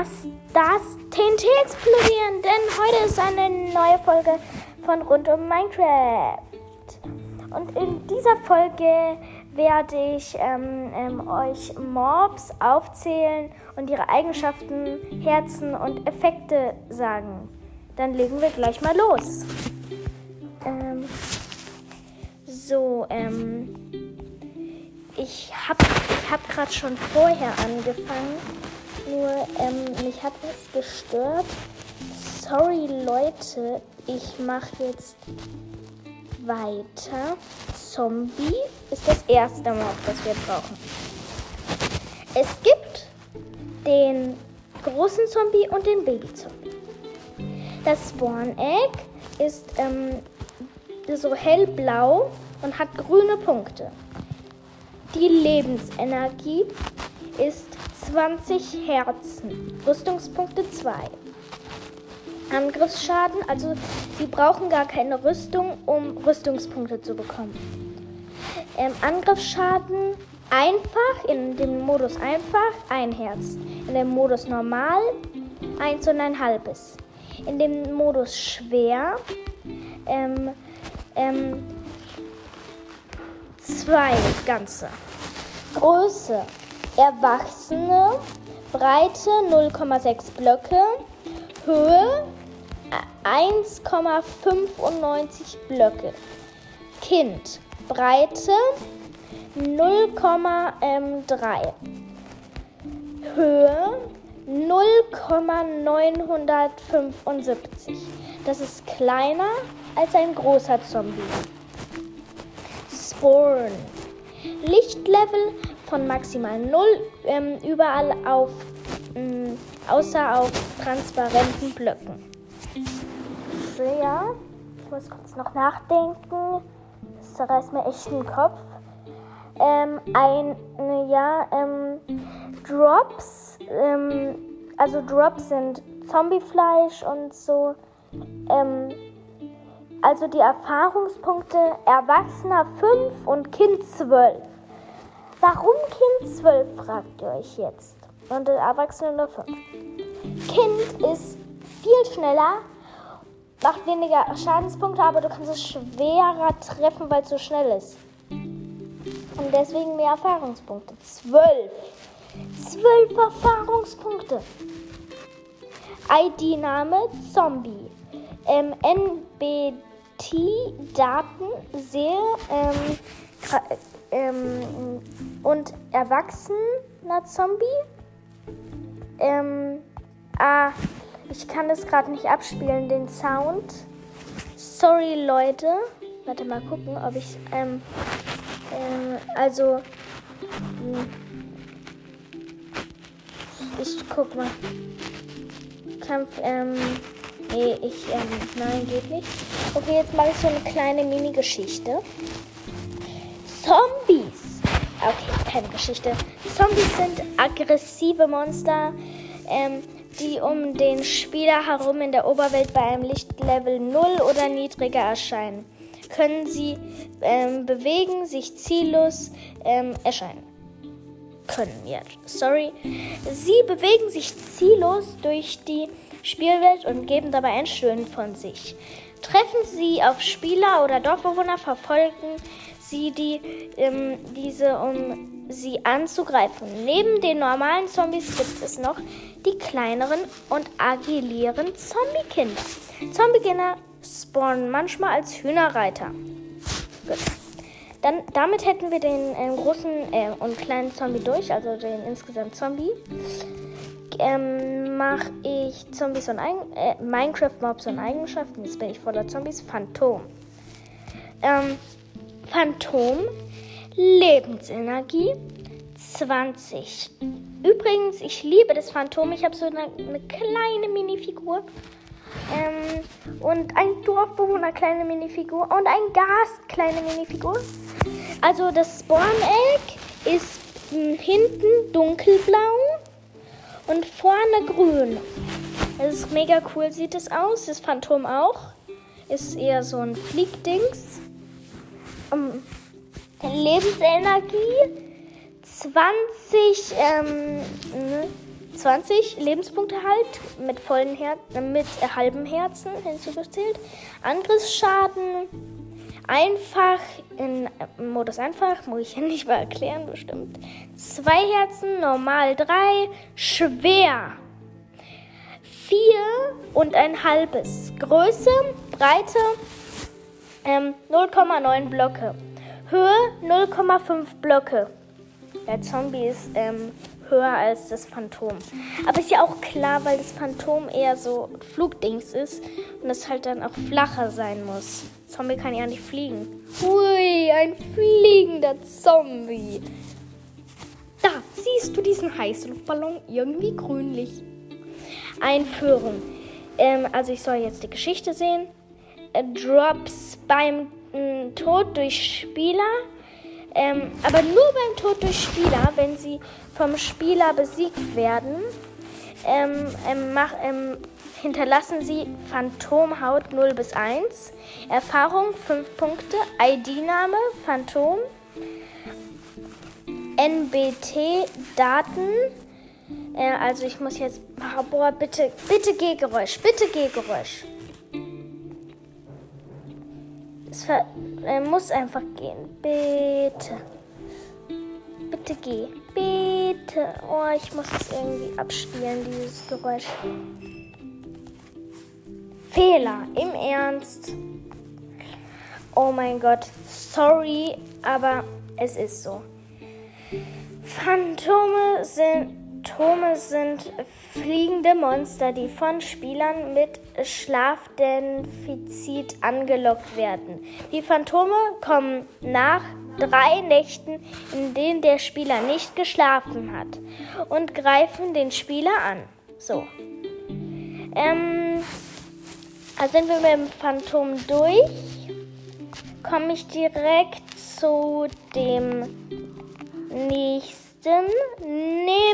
lass das TNT explodieren, denn heute ist eine neue Folge von Rund um Minecraft. Und in dieser Folge werde ich ähm, ähm, euch Mobs aufzählen und ihre Eigenschaften, Herzen und Effekte sagen. Dann legen wir gleich mal los. Ähm, so, ähm, ich habe ich hab gerade schon vorher angefangen, nur ähm, mich hat es gestört. Sorry Leute, ich mache jetzt weiter. Zombie ist das erste Mob, das wir brauchen. Es gibt den großen Zombie und den Baby-Zombie. Das Spawn Egg ist ähm, so hellblau und hat grüne Punkte. Die Lebensenergie ist 20 Herzen. Rüstungspunkte 2. Angriffsschaden, also sie brauchen gar keine Rüstung, um Rüstungspunkte zu bekommen. Ähm, Angriffsschaden einfach, in dem Modus einfach, ein Herz. In dem Modus normal, eins und ein halbes. In dem Modus schwer, ähm, ähm, zwei ganze. Größe, Erwachsene, Breite 0,6 Blöcke, Höhe 1,95 Blöcke. Kind, Breite 0,3. Höhe 0,975. Das ist kleiner als ein großer Zombie. Spawn. Lichtlevel von maximal 0 ähm, überall auf, ähm, außer auf transparenten Blöcken. So, ja, ich muss kurz noch nachdenken. Das zerreißt mir echt den Kopf. Ähm, ein, ja, ähm, Drops, ähm, also Drops sind Zombiefleisch und so. Ähm, also die Erfahrungspunkte Erwachsener 5 und Kind 12. Warum Kind 12, fragt ihr euch jetzt. Und der Erwachsene nur 5. Kind ist viel schneller, macht weniger Schadenspunkte, aber du kannst es schwerer treffen, weil es so schnell ist. Und deswegen mehr Erfahrungspunkte. 12. 12 Erfahrungspunkte. ID-Name Zombie. Ähm, NBT-Daten sehr ähm, ähm, und erwachsener Zombie. Ähm, ah, ich kann das gerade nicht abspielen, den Sound. Sorry, Leute. Warte mal gucken, ob ich, ähm, ähm, also, hm. ich guck mal. Kampf, ähm, nee, ich, ähm, nein, geht nicht. Okay, jetzt mache ich so eine kleine Mini-Geschichte. Zombies. Okay, keine Geschichte. Zombies sind aggressive Monster, ähm, die um den Spieler herum in der Oberwelt bei einem Lichtlevel 0 oder niedriger erscheinen. Können sie ähm, bewegen, sich ziellos ähm, erscheinen. Können, ja, sorry. Sie bewegen sich ziellos durch die Spielwelt und geben dabei ein Stöhnen von sich. Treffen sie auf Spieler oder Dorfbewohner, verfolgen sie die, ähm, diese, um sie anzugreifen. Neben den normalen Zombies gibt es noch die kleineren und agilieren Zombie-Kinder. Zombie-Kinder spawnen manchmal als Hühnerreiter. Gut. Dann, damit hätten wir den äh, großen äh, und kleinen Zombie durch, also den insgesamt Zombie. Ähm, mache ich Zombies und Eigen äh, Minecraft-Mobs und Eigenschaften. Jetzt bin ich voller Zombies. Phantom. Ähm, Phantom, Lebensenergie 20. Übrigens, ich liebe das Phantom. Ich habe so eine, eine, kleine Minifigur. Ähm, und ein Dorfbewohner, kleine Minifigur. Und ein Gast, kleine Minifigur. Also das Spawn Egg ist hm, hinten dunkelblau und vorne grün. Das ist mega cool, sieht es aus. Das Phantom auch. Ist eher so ein Fliegdings um, Lebensenergie 20, ähm, 20 Lebenspunkte halt mit vollen Her äh, mit halbem Herzen hinzugezählt. Angriffsschaden einfach in äh, Modus einfach, muss ich ja nicht mal erklären, bestimmt. Zwei Herzen, normal drei, schwer vier und ein halbes. Größe, Breite ähm, 0,9 Blöcke. Höhe 0,5 Blöcke. Der Zombie ist ähm, höher als das Phantom. Aber ist ja auch klar, weil das Phantom eher so Flugdings ist und es halt dann auch flacher sein muss. Zombie kann ja nicht fliegen. Hui, ein fliegender Zombie. Da, siehst du diesen Heißluftballon? Irgendwie grünlich. Einführung. Ähm, also ich soll jetzt die Geschichte sehen. Äh, Drops beim äh, Tod durch Spieler. Ähm, aber nur beim Tod durch Spieler, wenn sie vom Spieler besiegt werden, ähm, ähm mach, ähm, hinterlassen sie Phantomhaut 0 bis 1, Erfahrung 5 Punkte, ID-Name Phantom, NBT-Daten, äh, also ich muss jetzt... Boah, bitte, bitte Gehgeräusch, bitte Gehgeräusch. Es äh, muss einfach gehen. Bitte. Bitte geh. Bitte. Oh, ich muss es irgendwie abspielen, dieses Geräusch. Fehler. Im Ernst. Oh mein Gott. Sorry, aber es ist so. Phantome sind Phantome sind fliegende Monster, die von Spielern mit Schlafdefizit angelockt werden. Die Phantome kommen nach drei Nächten, in denen der Spieler nicht geschlafen hat, und greifen den Spieler an. So. Ähm, also sind wir mit dem Phantom durch. Komme ich direkt zu dem nächsten nämlich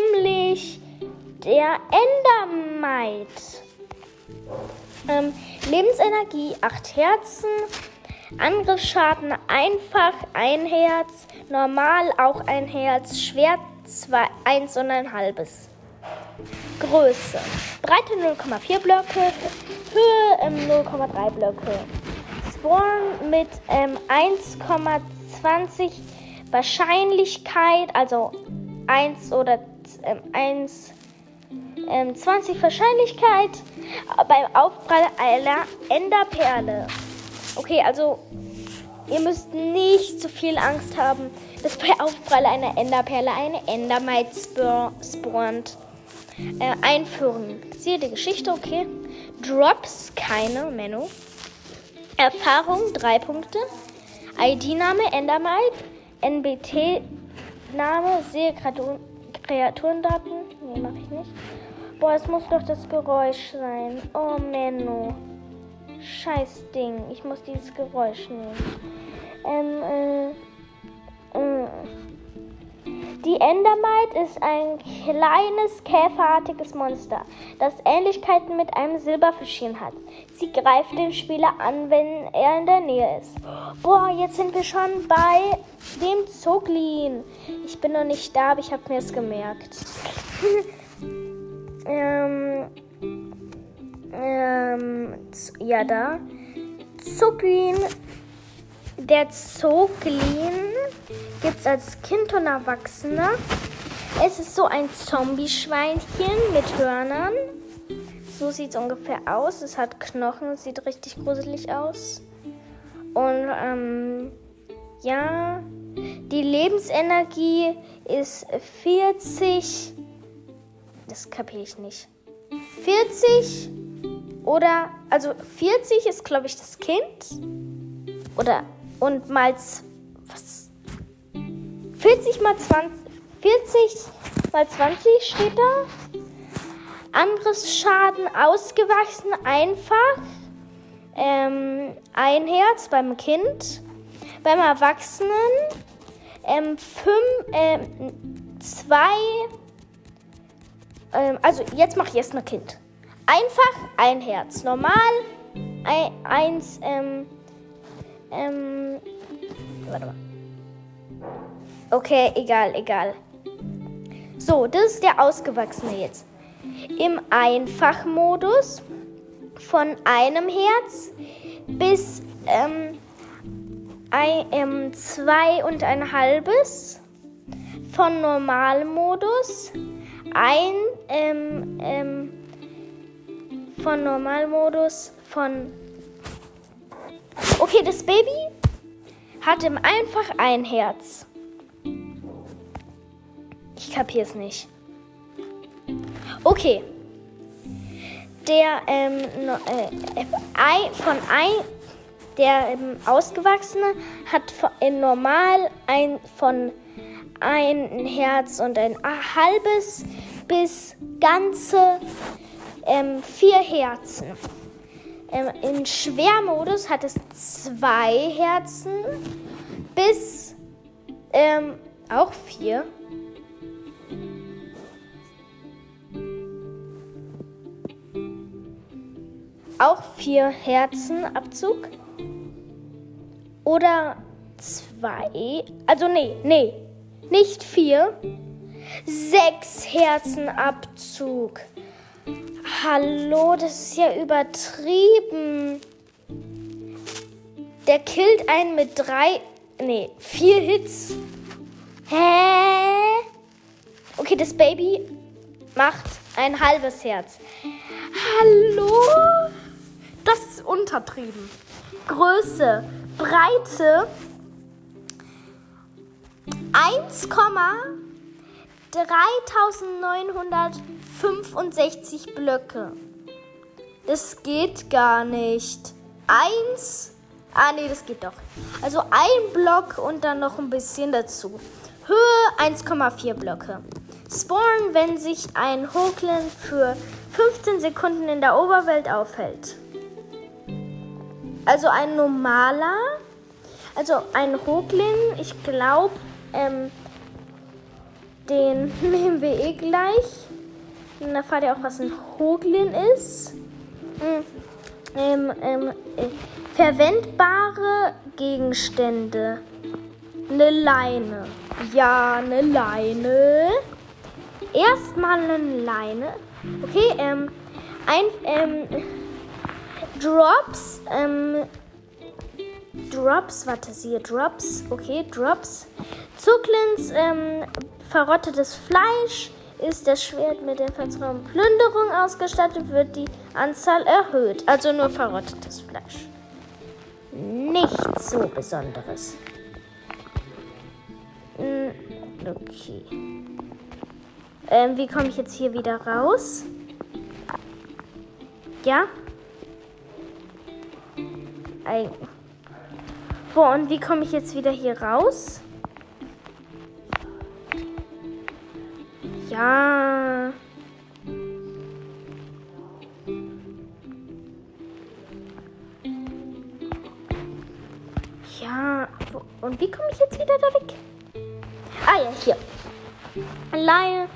der Endermite. Ähm, Lebensenergie 8 Herzen, Angriffsschaden einfach ein Herz, normal auch ein Herz, Schwert 1 und ein halbes. Größe. Breite 0,4 Blöcke, Höhe ähm, 0,3 Blöcke. Spawn mit ähm, 1,20 Wahrscheinlichkeit, also 1 oder äh, 1, äh, 20 Wahrscheinlichkeit beim Aufprall einer Enderperle. Okay, also ihr müsst nicht zu viel Angst haben, dass bei Aufprall einer Enderperle eine Endermite spawnt. Äh, einführen. Siehe die Geschichte, okay. Drops, keine, Menno. Erfahrung, 3 Punkte. ID-Name, Endermite. NBT Name, sehe Kreaturendaten. Nee, mache ich nicht. Boah, es muss doch das Geräusch sein. Oh, Menno. Scheiß Ding. Ich muss dieses Geräusch nehmen. Ähm, äh, äh. Die Endermite ist ein kleines käferartiges Monster, das Ähnlichkeiten mit einem Silberfischchen hat. Sie greift den Spieler an, wenn er in der Nähe ist. Boah, jetzt sind wir schon bei dem Zoglin. Ich bin noch nicht da, aber ich habe mir es gemerkt. ähm, ähm, ja, da. Zoglin. Der Zoglin gibt es als Kind und Erwachsener. Es ist so ein Zombie-Schweinchen mit Hörnern. So sieht es ungefähr aus. Es hat Knochen, sieht richtig gruselig aus. Und ähm, ja, die Lebensenergie ist 40. Das kapiere ich nicht. 40 oder, also 40 ist, glaube ich, das Kind. Oder, und mal, was? 40 mal 20, 40 mal 20 steht da. Angriffsschaden ausgewachsen, einfach. Ähm, ein Herz beim Kind. Beim Erwachsenen ähm, fünf, ähm, zwei, ähm, also jetzt mache ich erst mal Kind. Einfach ein Herz. Normal, ein, eins, ähm, ähm, warte mal. Okay, egal, egal. So, das ist der Ausgewachsene jetzt. im Einfachmodus von einem Herz bis ähm, ein, ähm, zwei und ein halbes von Normalmodus ein ähm, ähm, von Normalmodus von okay das Baby hat im einfach ein Herz. Ich kapiere es nicht. Okay. Der ähm, no, äh, von ein der ähm, Ausgewachsene hat in normal ein von ein Herz und ein halbes bis ganze ähm, vier Herzen. Ähm, Im Schwermodus hat es zwei Herzen bis ähm, auch vier. Auch vier Herzen Abzug. Oder zwei. Also nee, nee. Nicht vier. Sechs Herzenabzug. Hallo, das ist ja übertrieben. Der killt einen mit drei. Nee, vier Hits. Hä? Okay, das Baby macht ein halbes Herz. Hallo? Das ist untertrieben. Größe Breite 1,3965 Blöcke. Das geht gar nicht. Eins. Ah, nee, das geht doch. Also ein Block und dann noch ein bisschen dazu. Höhe 1,4 Blöcke. Spawn, wenn sich ein Hoglin für 15 Sekunden in der Oberwelt aufhält. Also ein normaler, also ein Hoglin, ich glaube, ähm, den nehmen wir eh gleich. Und da erfahrt ihr auch, was ein Hoglin ist. Hm. Ähm, ähm, äh, verwendbare Gegenstände. Eine Leine. Ja, eine Leine. Erstmal eine Leine. Okay, ähm, ein, ähm, Drops, ähm, Drops, warte, siehe Drops, okay, Drops. Zucklins, ähm, verrottetes Fleisch ist das Schwert mit der Verzauberung Plünderung ausgestattet, wird die Anzahl erhöht. Also nur verrottetes Fleisch. Nichts so Besonderes. Hm, okay. Ähm, wie komme ich jetzt hier wieder raus? Ja? Ein Boah, und wie komme ich jetzt wieder hier raus? Ja. Ja. Und wie komme ich jetzt wieder da weg? Ah ja, hier. Leihe.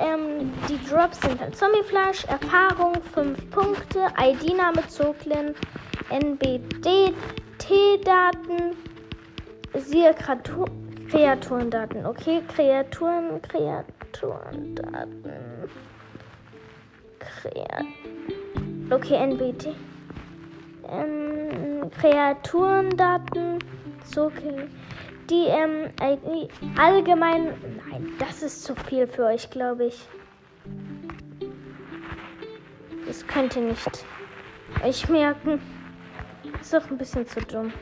Ähm, die Drops sind ein Zombiefleisch. Erfahrung 5 Punkte. ID-Name Zoglin. NBD T-Daten, siehe Kreaturendaten. Okay, Kreaturen, Kreaturendaten. Kreat okay, NBT. Ähm, Kreaturendaten. So, okay. Die ähm, allgemein. Nein, das ist zu viel für euch, glaube ich. Das könnt ihr nicht euch merken. Ist doch ein bisschen zu dumm.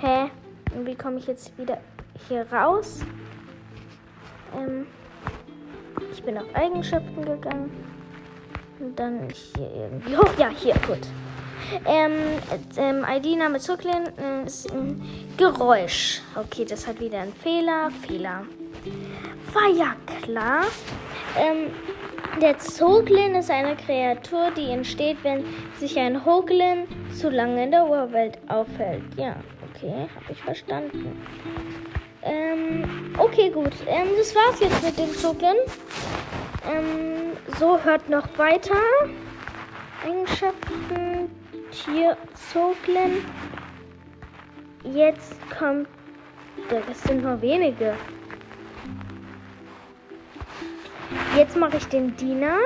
Hä? Und wie komme ich jetzt wieder hier raus? Ähm, ich bin auf Eigenschaften gegangen. Und dann hier irgendwie. Oh, ja, hier, gut. Ähm, ähm ID-Name zurücklehnen äh, ist ein Geräusch. Okay, das hat wieder einen Fehler. Fehler. War ja klar. Ähm, der Zoglin ist eine Kreatur, die entsteht, wenn sich ein Hoglin zu lange in der Urwelt aufhält. Ja, okay, habe ich verstanden. Ähm, okay, gut. Ähm, das war's jetzt mit dem Zoglin. Ähm, so, hört noch weiter. Eigenschaften, Tier, Zoglin. Jetzt kommt. Das sind nur wenige. Jetzt mache ich den Diener.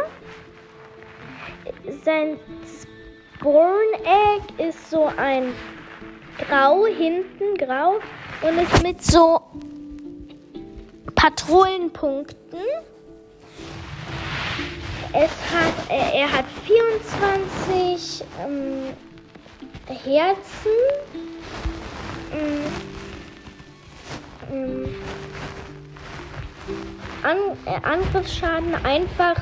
Sein Spawn Egg ist so ein Grau, hinten grau und ist mit so Patrouillenpunkten. Es hat, er hat 24 ähm, Herzen. Ähm, ähm, An äh, Angriffsschaden einfach.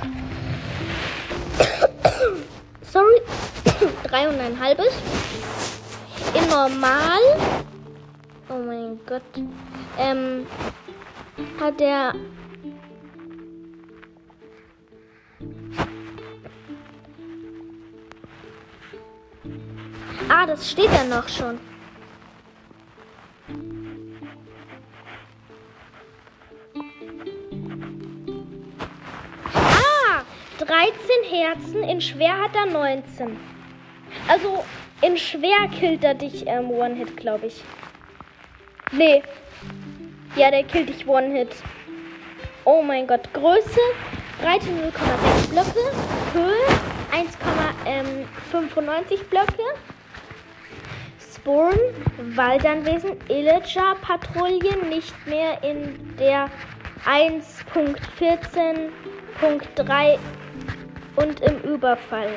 Sorry, ein halbes. In normal. Oh mein Gott. Ähm, hat er Ah, das steht ja noch schon. Herzen, in schwer hat er 19. Also in schwer killt er dich ähm, One-Hit, glaube ich. Nee. Ja, der killt dich One-Hit. Oh mein Gott. Größe Breite 0,6 Blöcke. Höhe 1,95 Blöcke. Spawn, Waldanwesen, Illager, Patrouille nicht mehr in der 1.14.3 und im Überfall.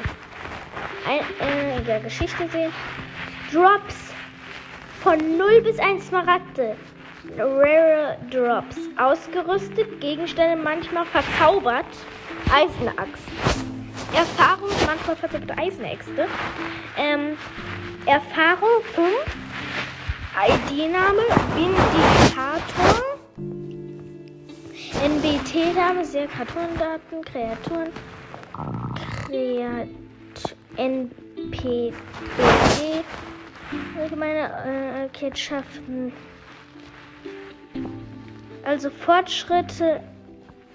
Ein, äh, ja, Geschichte sehen. Drops von 0 bis 1 Smaragde. Rare Drops. Ausgerüstet, Gegenstände manchmal verzaubert. Eisenaxt. Erfahrung, manchmal verzauberte Eisenäxte. Ähm, Erfahrung 5. ID-Name, Indikator. NBT-Name, sehr Kartondaten, Kreaturen. Kreat NPD. Allgemeine äh, Ketschaften. Also Fortschritte,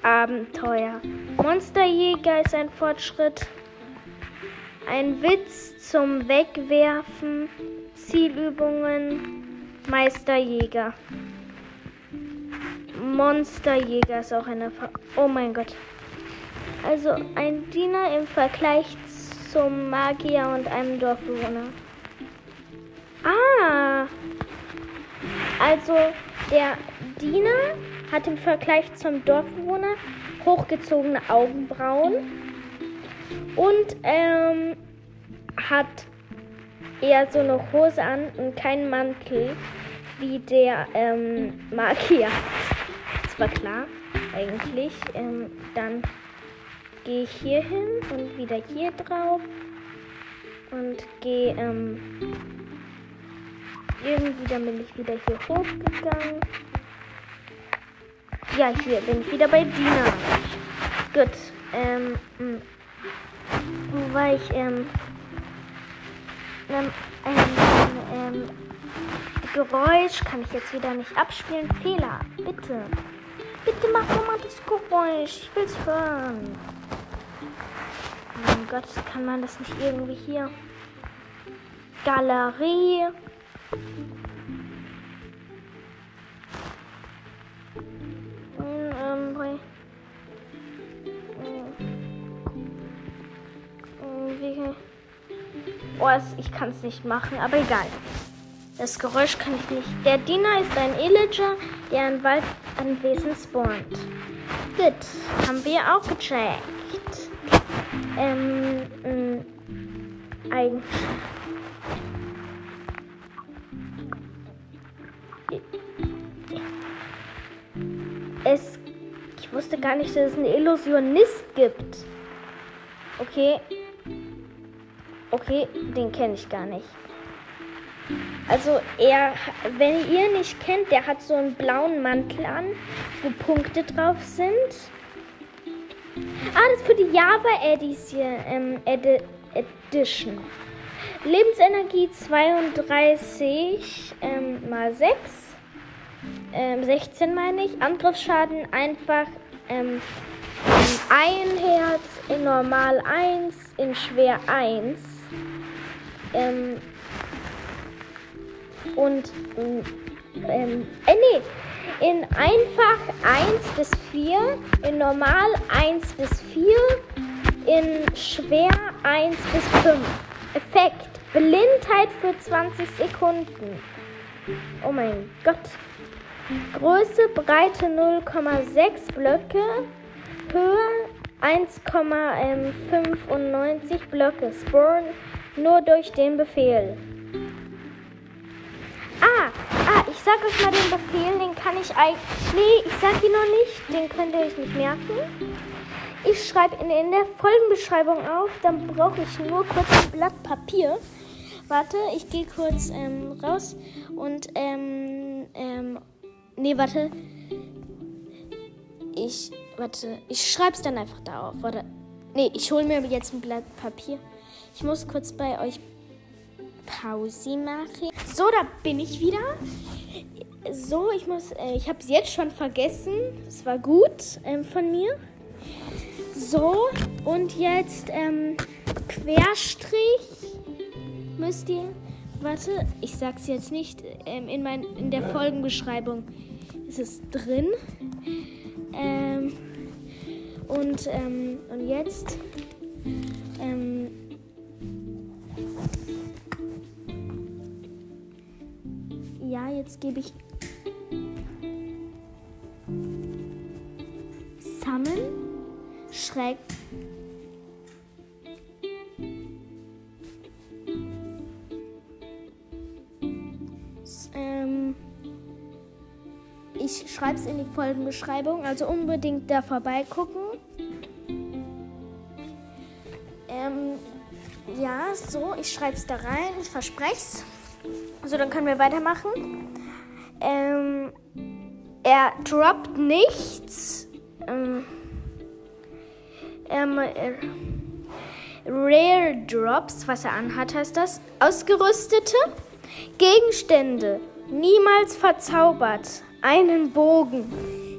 Abenteuer. Monsterjäger ist ein Fortschritt. Ein Witz zum Wegwerfen. Zielübungen. Meisterjäger. Monsterjäger ist auch eine. Ver oh mein Gott. Also ein Diener im Vergleich zum Magier und einem Dorfbewohner. Ah. Also der Diener hat im Vergleich zum Dorfbewohner hochgezogene Augenbrauen und ähm, hat eher so eine Hose an und keinen Mantel wie der ähm, Magier. Das war klar, eigentlich. Ähm, dann gehe hier hin und wieder hier drauf und gehe ähm, irgendwie dann bin ich wieder hier hochgegangen. Ja, hier bin ich wieder bei Dina. Gut. Ähm, mh. wo war ich? Ähm, ähm, ähm, ähm, Geräusch kann ich jetzt wieder nicht abspielen. Fehler, bitte. Bitte mach nochmal das Geräusch. Ich will's hören. Oh Gott, kann man das nicht irgendwie hier? Galerie. Bei- Ähm, wie- Oh, es- ich kann es nicht machen, aber egal. Das Geräusch kann ich nicht. Der Diener ist ein Illager, der ein Waldanwesen spawnt. Gut, haben wir auch gecheckt. Ähm, ähm, eigentlich. Es. Ich wusste gar nicht, dass es einen Illusionist gibt. Okay. Okay, den kenne ich gar nicht. Also er, wenn ihr nicht kennt, der hat so einen blauen Mantel an, wo Punkte drauf sind. Ah, das ist für die Java Edition, ähm, Edi Edition. Lebensenergie 32 ähm, mal 6. Ähm, 16 meine ich. Angriffsschaden einfach ähm, ein Herz, in normal 1, in schwer 1. Ähm, und ähm, äh, nee, in einfach 1 bis 4, in normal 1 bis 4, in schwer 1 bis 5. Effekt. Blindheit für 20 Sekunden. Oh mein Gott. Größe, Breite 0,6 Blöcke, Höhe 1,95 Blöcke. Spawn nur durch den Befehl. Ah, ah, ich sag euch mal den Befehl, den kann ich eigentlich. Nee, ich sag ihn noch nicht, den könnt ihr euch nicht merken. Ich schreibe ihn in der Folgenbeschreibung auf, dann brauche ich nur kurz ein Blatt Papier. Warte, ich gehe kurz ähm, raus und ähm, ähm, nee, warte. Ich, warte, ich schreib's dann einfach da auf. Warte. Nee, ich hole mir jetzt ein Blatt Papier. Ich muss kurz bei euch Pause machen. So, da bin ich wieder. So, ich muss, äh, ich habe es jetzt schon vergessen. Es war gut ähm, von mir. So, und jetzt ähm, Querstrich müsst ihr. Warte, ich sag's jetzt nicht. Ähm, in, mein, in der Folgenbeschreibung ist es drin. Ähm, und, ähm, und jetzt. Ähm, ja, jetzt gebe ich Summon schräg. Ähm, ich schreibe es in die Folgenbeschreibung, also unbedingt da vorbeigucken. Ähm, ja, so, ich schreibe es da rein, ich verspreche es. So, dann können wir weitermachen. Ähm, er droppt nichts. Ähm, ähm, äh, Rare Drops, was er anhat, heißt das. Ausgerüstete Gegenstände. Niemals verzaubert. Einen Bogen.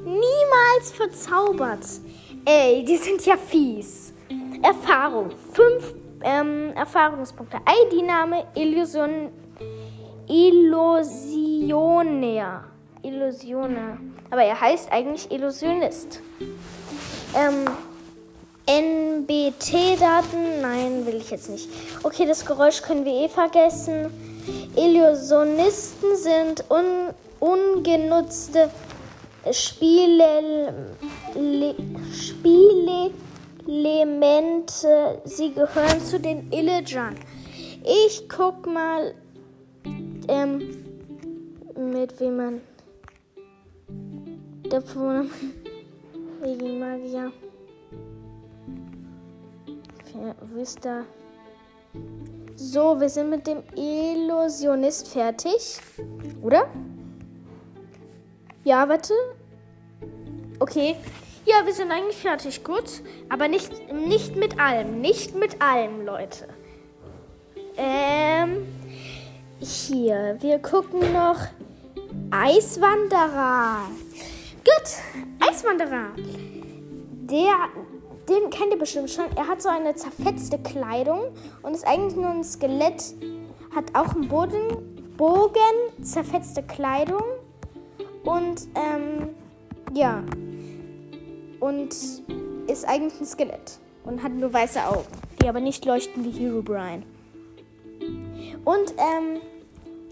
Niemals verzaubert. Ey, die sind ja fies. Erfahrung. Fünf ähm, Erfahrungspunkte. ID-Name Illusion. Illusioner. Illusioner. Aber er heißt eigentlich Illusionist. Ähm, NBT-Daten? Nein, will ich jetzt nicht. Okay, das Geräusch können wir eh vergessen. Illusionisten sind un ungenutzte Spiele, Spielelemente. Sie gehören zu den Illagern. Ich guck mal, ähm, mit wem man. Der wegen Magier. Ihr. So, wir sind mit dem Illusionist fertig. Oder? Ja, warte. Okay. Ja, wir sind eigentlich fertig. Gut. Aber nicht, nicht mit allem. Nicht mit allem, Leute. Ähm. Hier. Wir gucken noch. Eiswanderer. Gut. Eiswanderer. Der den kennt ihr bestimmt schon. Er hat so eine zerfetzte Kleidung und ist eigentlich nur ein Skelett. Hat auch einen Boden, Bogen, zerfetzte Kleidung und ähm, ja. Und ist eigentlich ein Skelett und hat nur weiße Augen, die aber nicht leuchten wie Hero Brian. Und ähm,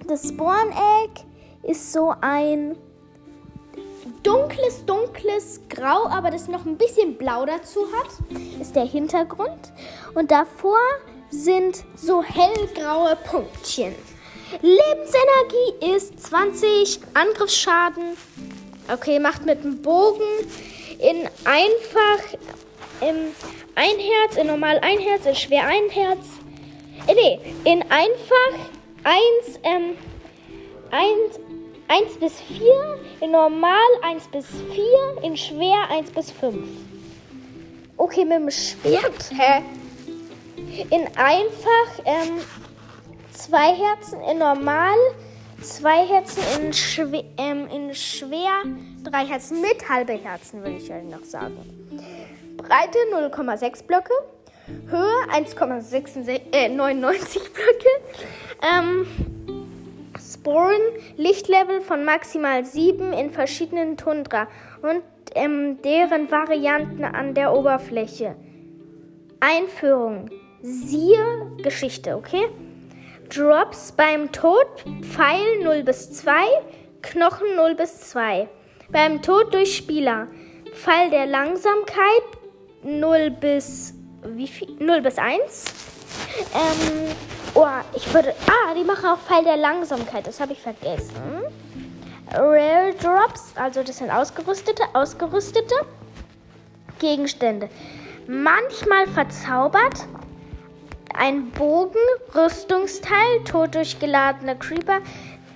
das Spawn Egg ist so ein dunkles, dunkles Grau, aber das noch ein bisschen Blau dazu hat, ist der Hintergrund. Und davor sind so hellgraue Punktchen. Lebensenergie ist 20, Angriffsschaden. Okay, macht mit dem Bogen in einfach im ein Herz, in normal ein Herz, in schwer ein Herz. Äh, nee, in einfach eins, ähm, eins, 1 bis 4, in normal 1 bis 4, in schwer 1 bis 5. Okay, mit dem Schwert, hä? In einfach ähm, zwei Herzen, in normal zwei Herzen, in, schwer, ähm, in schwer drei Herzen mit halbe Herzen, würde ich halt noch sagen. Breite 0,6 Blöcke, Höhe 1,99 äh, Blöcke. Ähm, Sporen, Lichtlevel von maximal 7 in verschiedenen Tundra und ähm, deren Varianten an der Oberfläche. Einführung. Siehe Geschichte, okay? Drops beim Tod, Pfeil 0 bis 2, Knochen 0 bis 2. Beim Tod durch Spieler, Pfeil der Langsamkeit 0 bis wie viel? 0 bis 1. Ähm, oh, ich würde. Ah, die machen auch Pfeil der Langsamkeit, das habe ich vergessen. Rare Drops, also das sind ausgerüstete, ausgerüstete Gegenstände. Manchmal verzaubert. Ein Bogen, Rüstungsteil, tot durch geladene Creeper.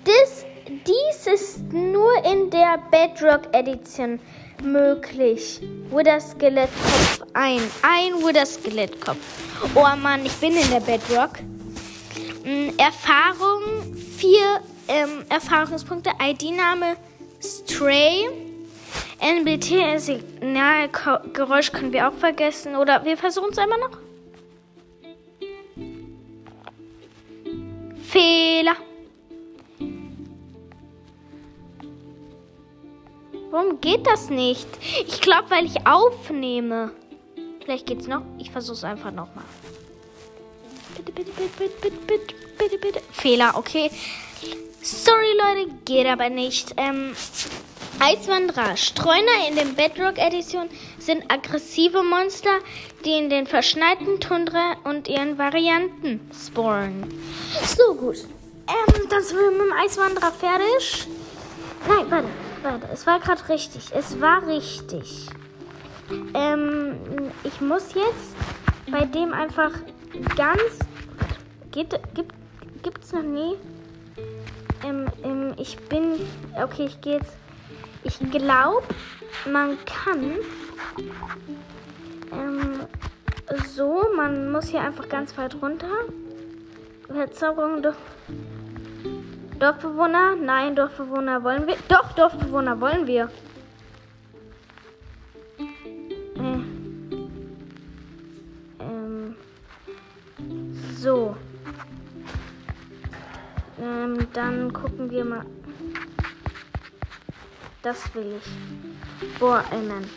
Das, dies ist nur in der Bedrock Edition möglich. Wither Skelettkopf ein. Ein Wither Skelettkopf. Oh Mann, ich bin in der Bedrock. Hm, Erfahrung 4 ähm, Erfahrungspunkte. ID-Name Stray. NBT Signalgeräusch können wir auch vergessen. Oder wir versuchen es einmal noch. Fehler. Warum geht das nicht? Ich glaube, weil ich aufnehme. Vielleicht geht's noch. Ich versuche es einfach nochmal. Bitte, bitte, bitte, bitte, bitte, bitte, bitte, bitte. Fehler, okay. Sorry, Leute, geht aber nicht. Ähm, Eiswanderer. Streuner in den Bedrock Edition sind aggressive Monster, die in den verschneiten Tundra und ihren Varianten spawnen. So gut. Ähm, dann sind wir mit dem Eiswanderer fertig. Nein, warte, warte. Es war gerade richtig. Es war richtig. Ähm, ich muss jetzt bei dem einfach ganz. Geht, gibt, gibt's noch nie? Ähm, ähm, ich bin. Okay, ich gehe jetzt. Ich glaube, man kann. Ähm, so, man muss hier einfach ganz weit runter. Verzauberung durch. Dorfbewohner? Nein, Dorfbewohner wollen wir. Doch, Dorfbewohner wollen wir. So. Ähm, dann gucken wir mal. Das will ich. Boah, Amen.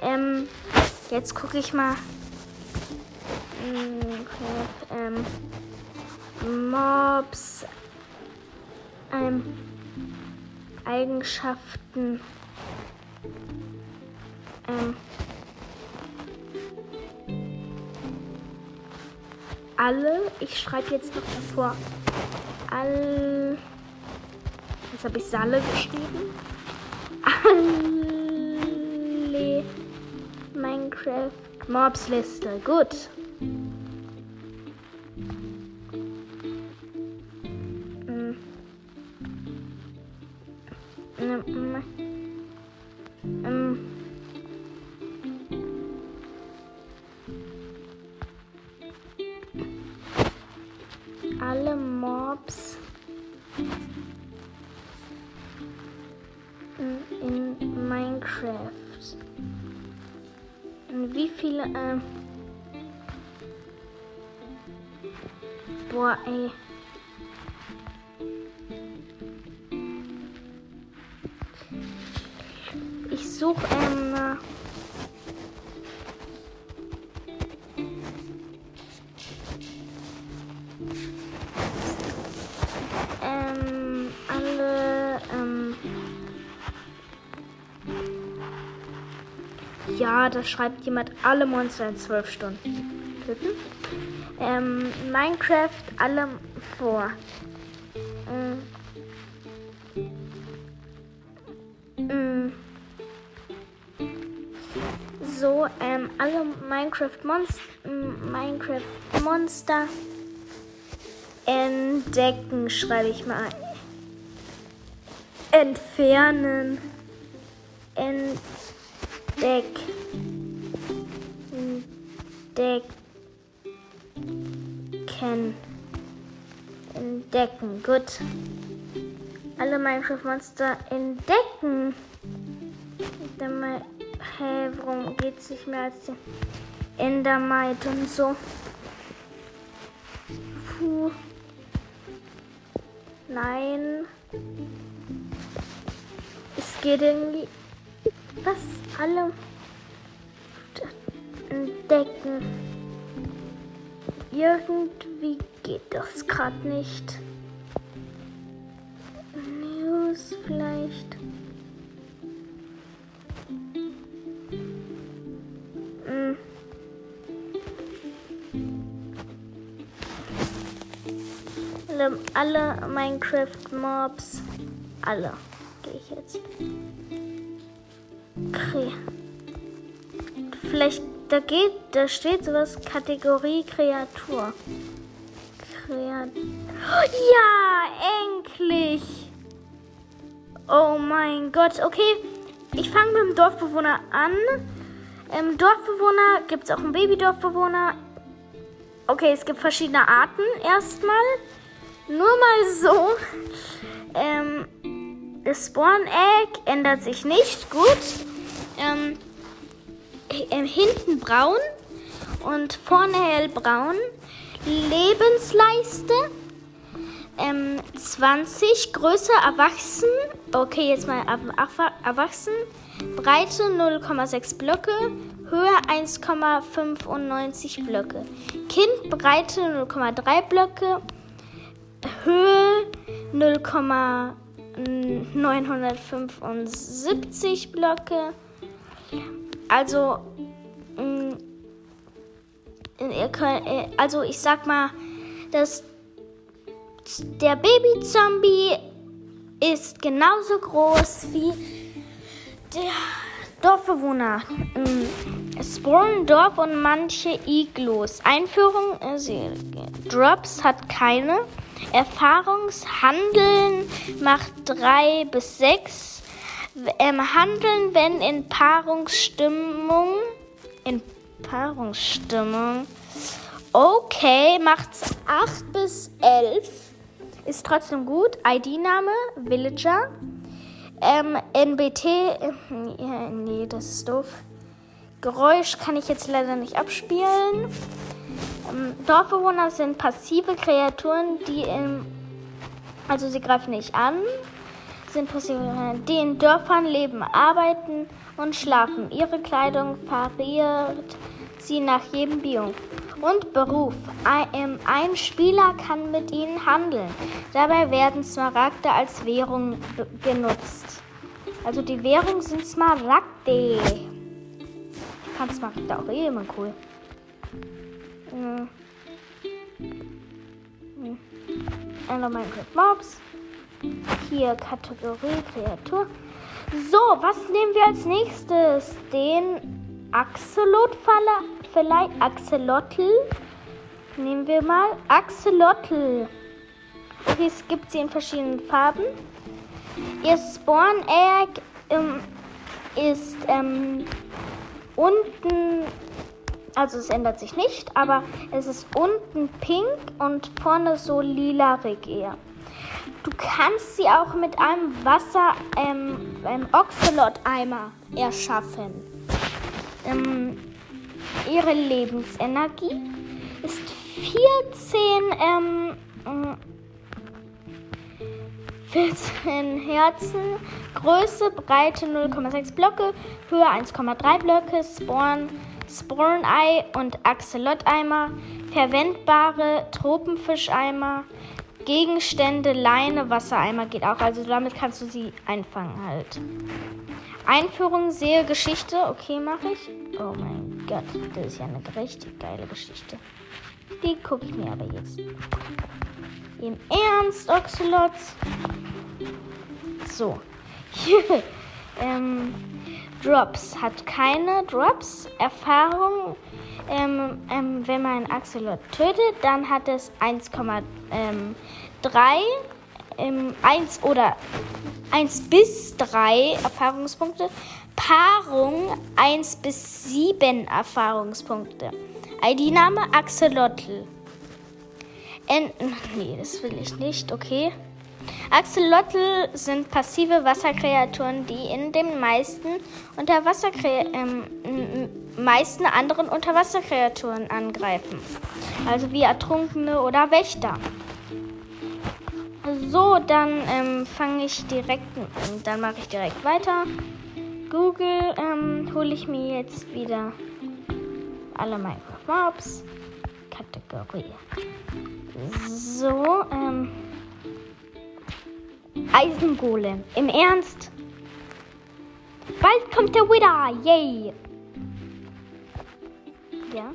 Ähm, jetzt gucke ich mal. Ähm, Mobs. Ähm, Eigenschaften. Ähm, alle. Ich schreibe jetzt noch davor. All. Jetzt habe ich Salle geschrieben. Alle Minecraft Mobs Liste. Gut. Da schreibt jemand alle Monster in zwölf Stunden töten. Ähm, Minecraft alle vor. Mm. So, ähm, alle Minecraft Monster, Minecraft Monster entdecken, schreibe ich mal. Entfernen. Entdeck. Entdecken. Entdecken. Gut. Alle Minecraft-Monster entdecken. Dann mal, hä, warum geht's nicht mehr als die Endermite und so? Puh. Nein. Es geht irgendwie. Was alle entdecken. Irgendwie geht das gerade nicht. News vielleicht. Hm. Alle, Minecraft-Mobs. Alle. Gehe ich jetzt. Okay. Vielleicht, da geht, da steht sowas Kategorie Kreatur. Kreatur. Ja, endlich! Oh mein Gott, okay. Ich fange mit dem Dorfbewohner an. Im Dorfbewohner gibt es auch einen Babydorfbewohner. Okay, es gibt verschiedene Arten erstmal. Nur mal so. Ähm, das Spawn Egg ändert sich nicht. Gut. Ähm, äh, hinten braun und vorne hellbraun. Lebensleiste ähm, 20, Größe erwachsen. Okay, jetzt mal erwachsen. Breite 0,6 Blöcke, Höhe 1,95 Blöcke. Kind Breite 0,3 Blöcke, Höhe 0,975 Blöcke. Also, mm, also ich sag mal, dass der Baby-Zombie ist genauso groß wie der Dorfbewohner. Es wohnen Dorf und manche Iglos. Einführung, äh, Drops hat keine. Erfahrungshandeln macht drei bis sechs ähm, handeln, wenn in Paarungsstimmung. In Paarungsstimmung. Okay, macht's 8 bis 11. Ist trotzdem gut. ID-Name, Villager. Ähm, NBT. Äh, nee, das ist doof. Geräusch kann ich jetzt leider nicht abspielen. Ähm, Dorfbewohner sind passive Kreaturen, die im. Also sie greifen nicht an sind Personen, die in Dörfern leben, arbeiten und schlafen. Ihre Kleidung variiert sie nach jedem Biom. Und Beruf. Ein, ein Spieler kann mit ihnen handeln. Dabei werden Smaragde als Währung genutzt. Also die Währung sind Smaragde. Ich fand Smaragde auch eh immer cool. Hm. Hm. Minecraft Mobs. Hier Kategorie Kreatur. So, was nehmen wir als nächstes? Den Axolot vielleicht Axolotl. Nehmen wir mal Axolotl. Okay, es gibt sie in verschiedenen Farben. Ihr Spawn Egg ähm, ist ähm, unten, also es ändert sich nicht, aber es ist unten pink und vorne so lilarig eher. Du kannst sie auch mit einem Wasser, ähm, einem Ocelot-Eimer erschaffen. Ähm, ihre Lebensenergie ist 14, ähm, 14 Herzen, Größe, Breite 0,6 Blöcke, Höhe 1,3 Blöcke, Sporn-Ei und Axolot-Eimer, verwendbare Tropenfischeimer, Gegenstände, Leine, Wassereimer geht auch. Also damit kannst du sie einfangen halt. Einführung, sehe Geschichte. Okay, mache ich. Oh mein Gott, das ist ja eine richtig geile Geschichte. Die gucke ich mir aber jetzt. Im Ernst, Oxalots. So. ähm, Drops. Hat keine Drops. Erfahrung. Ähm, ähm, wenn man einen Axolot tötet, dann hat es 1,3 ähm, 1 oder 1 bis 3 Erfahrungspunkte. Paarung 1 bis 7 Erfahrungspunkte. ID-Name Axolotl. En nee, das will ich nicht, okay. Axolotl sind passive Wasserkreaturen, die in den meisten Unterwasserkre ähm, meisten anderen Unterwasserkreaturen angreifen. Also wie Ertrunkene oder Wächter. So, dann ähm, fange ich direkt, dann mache ich direkt weiter. Google ähm, hole ich mir jetzt wieder alle Minecraft Mobs. Kategorie. So, ähm. Eisengolem. Im Ernst? Bald kommt der Wither. Yay. Ja.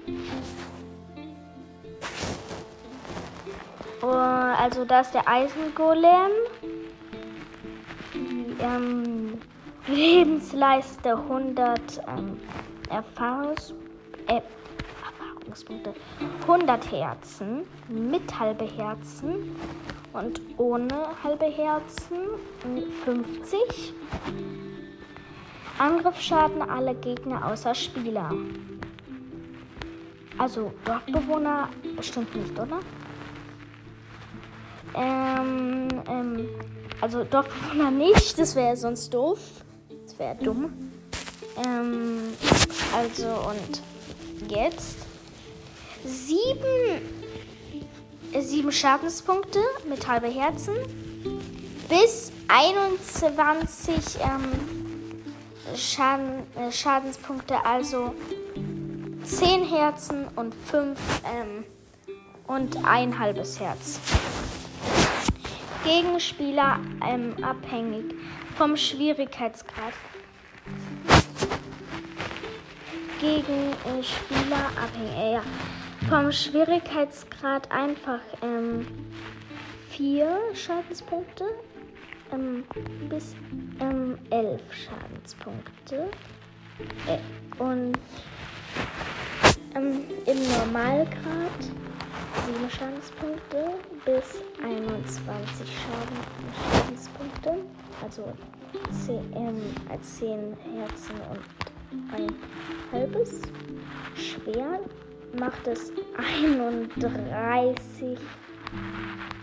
Oh, also da ist der Eisengolem. Die ähm, Lebensleiste 100 ähm, Erfahrungs äh, Erfahrungspunkte. 100 Herzen mit halbe Herzen und ohne halbe Herzen 50. Angriffsschaden alle Gegner außer Spieler. Also Dorfbewohner bestimmt nicht, oder? Ähm, ähm, also Dorfbewohner nicht, das wäre sonst doof. Das wäre dumm. Ähm, also und jetzt sieben, sieben Schadenspunkte mit halbe Herzen bis 21 ähm, Schaden, äh, Schadenspunkte, also 10 Herzen und 5 ähm, und ein halbes Herz. Gegenspieler ähm, abhängig vom Schwierigkeitsgrad. Gegenspieler abhängig, äh, ja. Vom Schwierigkeitsgrad einfach ähm, vier Schadenspunkte ähm, bis ähm, elf Schadenspunkte. Äh, und ähm, im Normalgrad 7 Schadenspunkte bis 21 Schaden, Schadenspunkte. Also 10, ähm, 10 Herzen und ein halbes. Schwer macht es 31,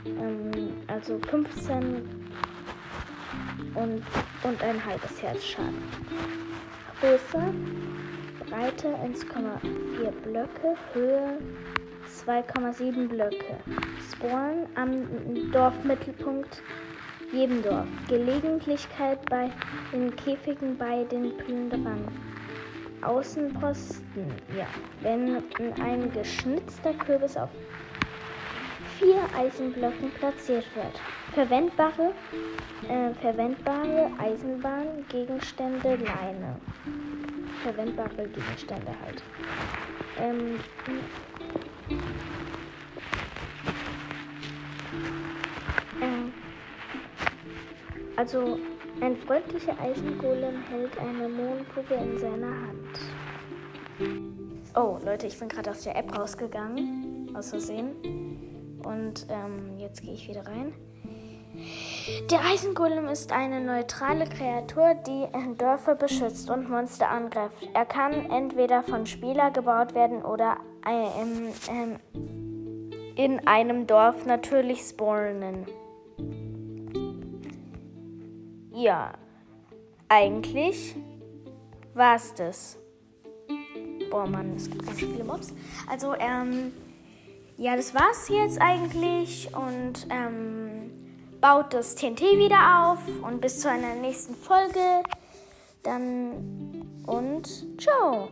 ähm, also 15 und, und ein halbes Herz Schaden. Größe, Breite 1,4 Blöcke, Höhe 2,7 Blöcke. Spawn am Dorfmittelpunkt jedem Dorf. Gelegentlichkeit bei den Käfigen bei den Plünderern. Außenposten, ja. Wenn ein geschnitzter Kürbis auf vier Eisenblöcken platziert wird. Verwendbare, äh, verwendbare Eisenbahngegenstände, Leine. Verwendbare Gegenstände halt. Ähm, ähm, also ein freundlicher Eisengolem hält eine Mondkugel in seiner Hand. Oh, Leute, ich bin gerade aus der App rausgegangen, aus Versehen. Und ähm, jetzt gehe ich wieder rein. Der Eisengolem ist eine neutrale Kreatur, die Dörfer beschützt und Monster angreift. Er kann entweder von Spieler gebaut werden oder ähm, ähm, in einem Dorf natürlich spawnen. Ja, eigentlich war es das. Boah, Mann, es gibt ganz viele Mobs. Also, ähm, ja, das war's jetzt eigentlich und ähm, baut das TNT wieder auf und bis zu einer nächsten Folge. Dann und ciao.